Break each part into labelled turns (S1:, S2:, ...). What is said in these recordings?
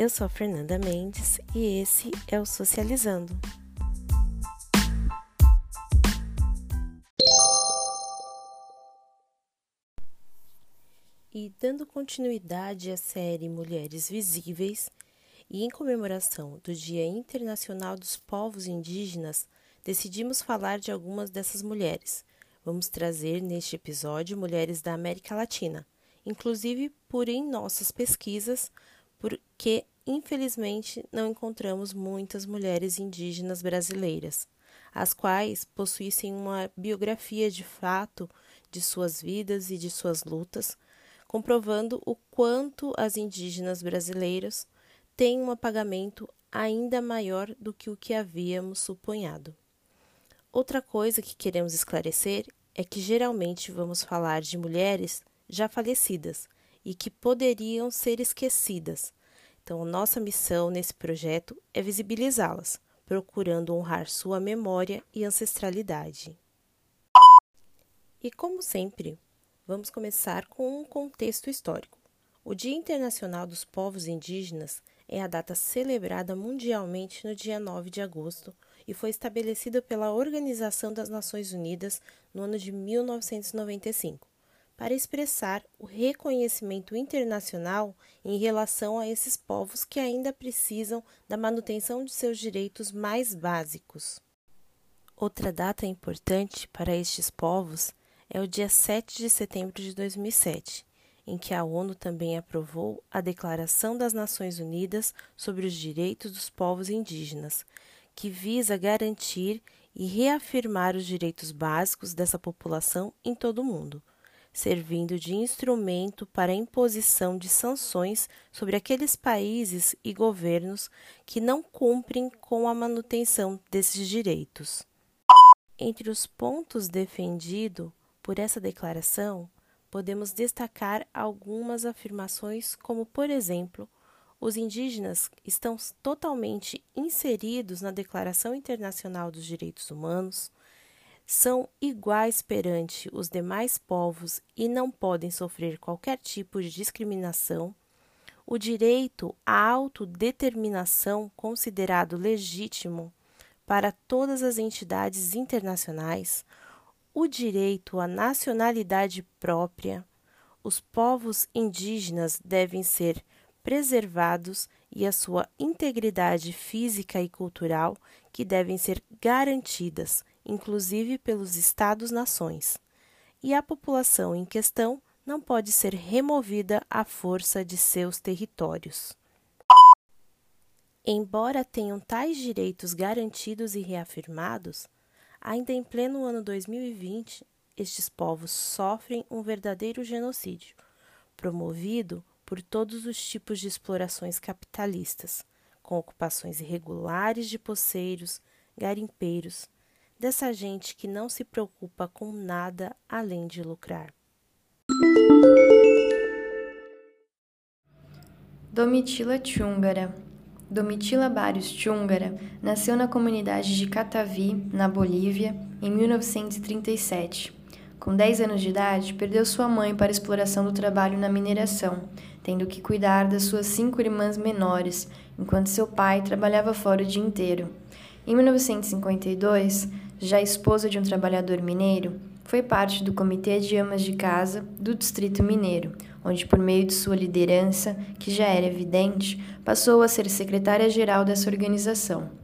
S1: Eu sou Fernanda Mendes e esse é o Socializando. E dando continuidade à série Mulheres Visíveis, e em comemoração do Dia Internacional dos Povos Indígenas, decidimos falar de algumas dessas mulheres. Vamos trazer neste episódio mulheres da América Latina, inclusive por em nossas pesquisas, porque infelizmente não encontramos muitas mulheres indígenas brasileiras, as quais possuíssem uma biografia de fato de suas vidas e de suas lutas comprovando o quanto as indígenas brasileiras têm um apagamento ainda maior do que o que havíamos suponhado. Outra coisa que queremos esclarecer é que geralmente vamos falar de mulheres já falecidas e que poderiam ser esquecidas. Então, nossa missão nesse projeto é visibilizá-las, procurando honrar sua memória e ancestralidade. E como sempre, Vamos começar com um contexto histórico. O Dia Internacional dos Povos Indígenas é a data celebrada mundialmente no dia 9 de agosto e foi estabelecida pela Organização das Nações Unidas no ano de 1995, para expressar o reconhecimento internacional em relação a esses povos que ainda precisam da manutenção de seus direitos mais básicos. Outra data importante para estes povos é o dia 7 de setembro de 2007, em que a ONU também aprovou a Declaração das Nações Unidas sobre os Direitos dos Povos Indígenas, que visa garantir e reafirmar os direitos básicos dessa população em todo o mundo, servindo de instrumento para a imposição de sanções sobre aqueles países e governos que não cumprem com a manutenção desses direitos. Entre os pontos defendidos por essa declaração, podemos destacar algumas afirmações, como, por exemplo, os indígenas estão totalmente inseridos na Declaração Internacional dos Direitos Humanos, são iguais perante os demais povos e não podem sofrer qualquer tipo de discriminação. O direito à autodeterminação, considerado legítimo para todas as entidades internacionais, o direito à nacionalidade própria, os povos indígenas devem ser preservados e a sua integridade física e cultural que devem ser garantidas, inclusive pelos Estados-nações. E a população em questão não pode ser removida à força de seus territórios. Embora tenham tais direitos garantidos e reafirmados, Ainda em pleno ano 2020, estes povos sofrem um verdadeiro genocídio, promovido por todos os tipos de explorações capitalistas, com ocupações irregulares de poceiros, garimpeiros, dessa gente que não se preocupa com nada além de lucrar.
S2: Domitila Tchungara Domitila Barrios Chungara nasceu na comunidade de Catavi, na Bolívia, em 1937. Com 10 anos de idade, perdeu sua mãe para exploração do trabalho na mineração, tendo que cuidar das suas cinco irmãs menores, enquanto seu pai trabalhava fora o dia inteiro. Em 1952, já esposa de um trabalhador mineiro, foi parte do Comitê de Amas de Casa do Distrito Mineiro, onde, por meio de sua liderança, que já era evidente, passou a ser secretária-geral dessa organização.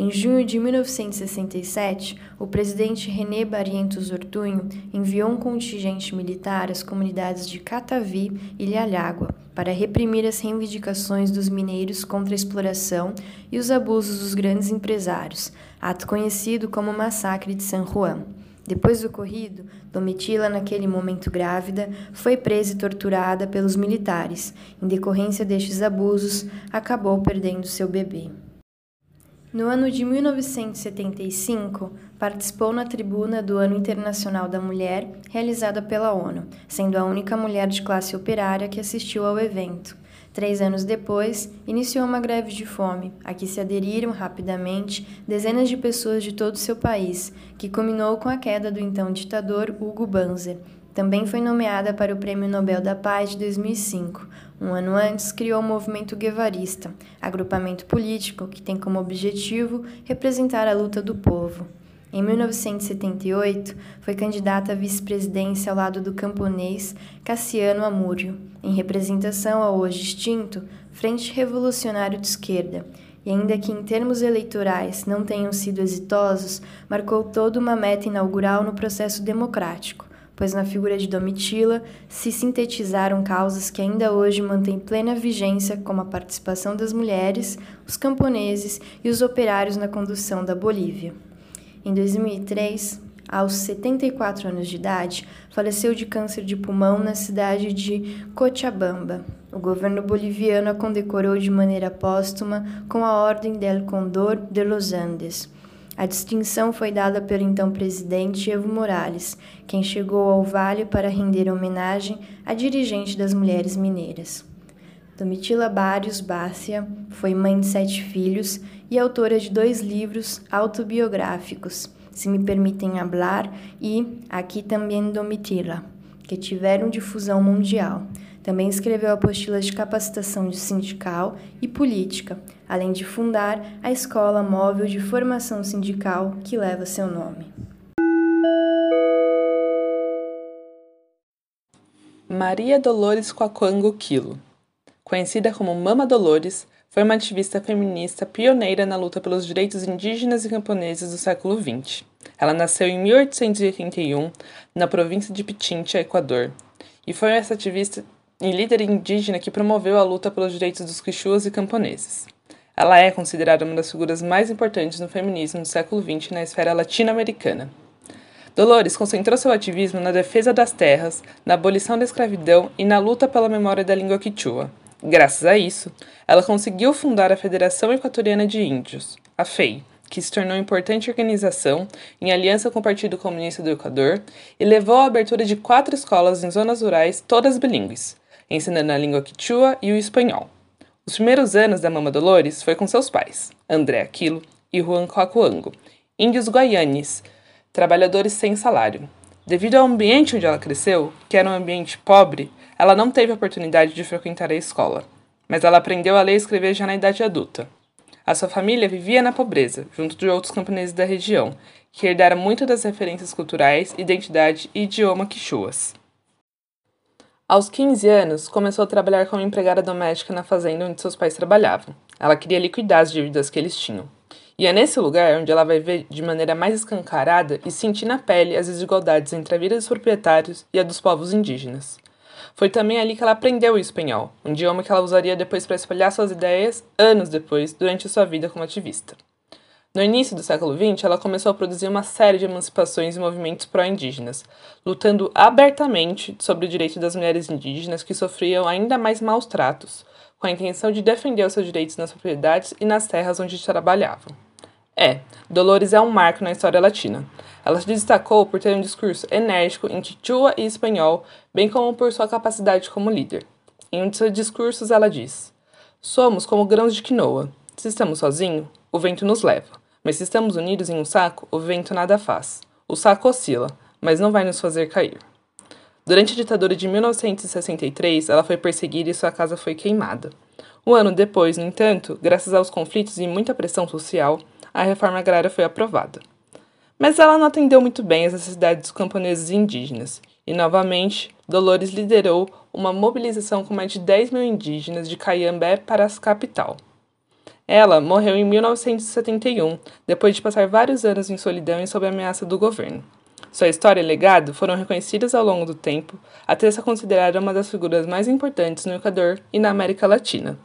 S2: Em junho de 1967, o presidente René Barrientos Ortunho enviou um contingente militar às comunidades de Catavi e Lhalhágua para reprimir as reivindicações dos mineiros contra a exploração e os abusos dos grandes empresários, ato conhecido como Massacre de San Juan. Depois do ocorrido, Domitila, naquele momento grávida, foi presa e torturada pelos militares. Em decorrência destes abusos, acabou perdendo seu bebê. No ano de 1975, participou na tribuna do Ano Internacional da Mulher, realizada pela ONU, sendo a única mulher de classe operária que assistiu ao evento. Três anos depois, iniciou uma greve de fome, a que se aderiram rapidamente dezenas de pessoas de todo o seu país, que culminou com a queda do então ditador Hugo Banzer. Também foi nomeada para o Prêmio Nobel da Paz de 2005. Um ano antes, criou o movimento guevarista, agrupamento político que tem como objetivo representar a luta do povo. Em 1978, foi candidata à vice-presidência ao lado do camponês Cassiano Amúrio, em representação ao hoje extinto Frente Revolucionário de Esquerda, e ainda que em termos eleitorais não tenham sido exitosos, marcou toda uma meta inaugural no processo democrático pois na figura de Domitila se sintetizaram causas que ainda hoje mantêm plena vigência, como a participação das mulheres, os camponeses e os operários na condução da Bolívia. Em 2003, aos 74 anos de idade, faleceu de câncer de pulmão na cidade de Cochabamba. O governo boliviano a condecorou de maneira póstuma com a Ordem del Condor de los Andes a distinção foi dada pelo então presidente Evo Morales, quem chegou ao Vale para render homenagem à dirigente das mulheres mineiras. Domitila Barrios Bárcia foi mãe de sete filhos e autora de dois livros autobiográficos, Se Me Permitem Hablar e Aqui Também Domitila, que tiveram difusão mundial. Também escreveu apostilas de capacitação de sindical e política, além de fundar a Escola Móvel de Formação Sindical, que leva seu nome.
S3: Maria Dolores Coaquango Quilo, conhecida como Mama Dolores, foi uma ativista feminista pioneira na luta pelos direitos indígenas e camponeses do século XX. Ela nasceu em 1881 na província de Pichincha, Equador, e foi essa ativista e líder indígena que promoveu a luta pelos direitos dos quichuas e camponeses. Ela é considerada uma das figuras mais importantes no feminismo do século XX na esfera latino-americana. Dolores concentrou seu ativismo na defesa das terras, na abolição da escravidão e na luta pela memória da língua quichua. Graças a isso, ela conseguiu fundar a Federação Equatoriana de Índios, a FEI, que se tornou importante organização em aliança com o Partido Comunista do Equador e levou à abertura de quatro escolas em zonas rurais, todas bilíngues, ensinando a língua quichua e o espanhol. Os primeiros anos da Mama Dolores foi com seus pais, André Aquilo e Juan Coacuango, índios guaianes, trabalhadores sem salário. Devido ao ambiente onde ela cresceu, que era um ambiente pobre, ela não teve oportunidade de frequentar a escola, mas ela aprendeu a ler e escrever já na idade adulta. A sua família vivia na pobreza, junto de outros camponeses da região, que herdaram muito das referências culturais, identidade e idioma quichuas. Aos 15 anos, começou a trabalhar como empregada doméstica na fazenda onde seus pais trabalhavam. Ela queria liquidar as dívidas que eles tinham. E é nesse lugar onde ela vai ver de maneira mais escancarada e sentir na pele as desigualdades entre a vida dos proprietários e a dos povos indígenas. Foi também ali que ela aprendeu o espanhol, um idioma que ela usaria depois para espalhar suas ideias anos depois, durante sua vida como ativista. No início do século XX, ela começou a produzir uma série de emancipações e movimentos pró-indígenas, lutando abertamente sobre o direito das mulheres indígenas que sofriam ainda mais maus tratos, com a intenção de defender os seus direitos nas propriedades e nas terras onde trabalhavam. É, Dolores é um marco na história latina. Ela se destacou por ter um discurso enérgico em quichua e espanhol, bem como por sua capacidade como líder. Em um de seus discursos, ela diz: Somos como grãos de quinoa. Se estamos sozinhos, o vento nos leva. Mas se estamos unidos em um saco, o vento nada faz. O saco oscila, mas não vai nos fazer cair. Durante a ditadura de 1963, ela foi perseguida e sua casa foi queimada. Um ano depois, no entanto, graças aos conflitos e muita pressão social, a reforma agrária foi aprovada. Mas ela não atendeu muito bem às necessidades dos camponeses e indígenas, e novamente Dolores liderou uma mobilização com mais de 10 mil indígenas de Caiambé para a capital. Ela morreu em 1971, depois de passar vários anos em solidão e sob a ameaça do governo. Sua história e legado foram reconhecidos ao longo do tempo, até ser considerada uma das figuras mais importantes no Equador e na América Latina.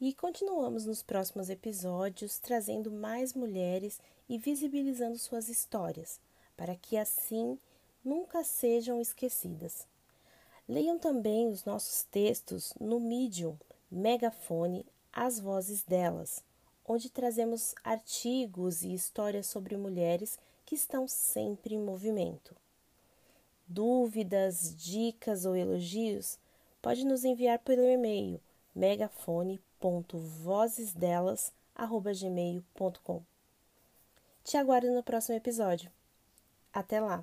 S1: E continuamos nos próximos episódios trazendo mais mulheres e visibilizando suas histórias, para que assim nunca sejam esquecidas. Leiam também os nossos textos no Medium Megafone As Vozes Delas, onde trazemos artigos e histórias sobre mulheres que estão sempre em movimento. Dúvidas, dicas ou elogios, pode nos enviar pelo e-mail megafone.vozesdelas.gmail.com. Te aguardo no próximo episódio. Até lá!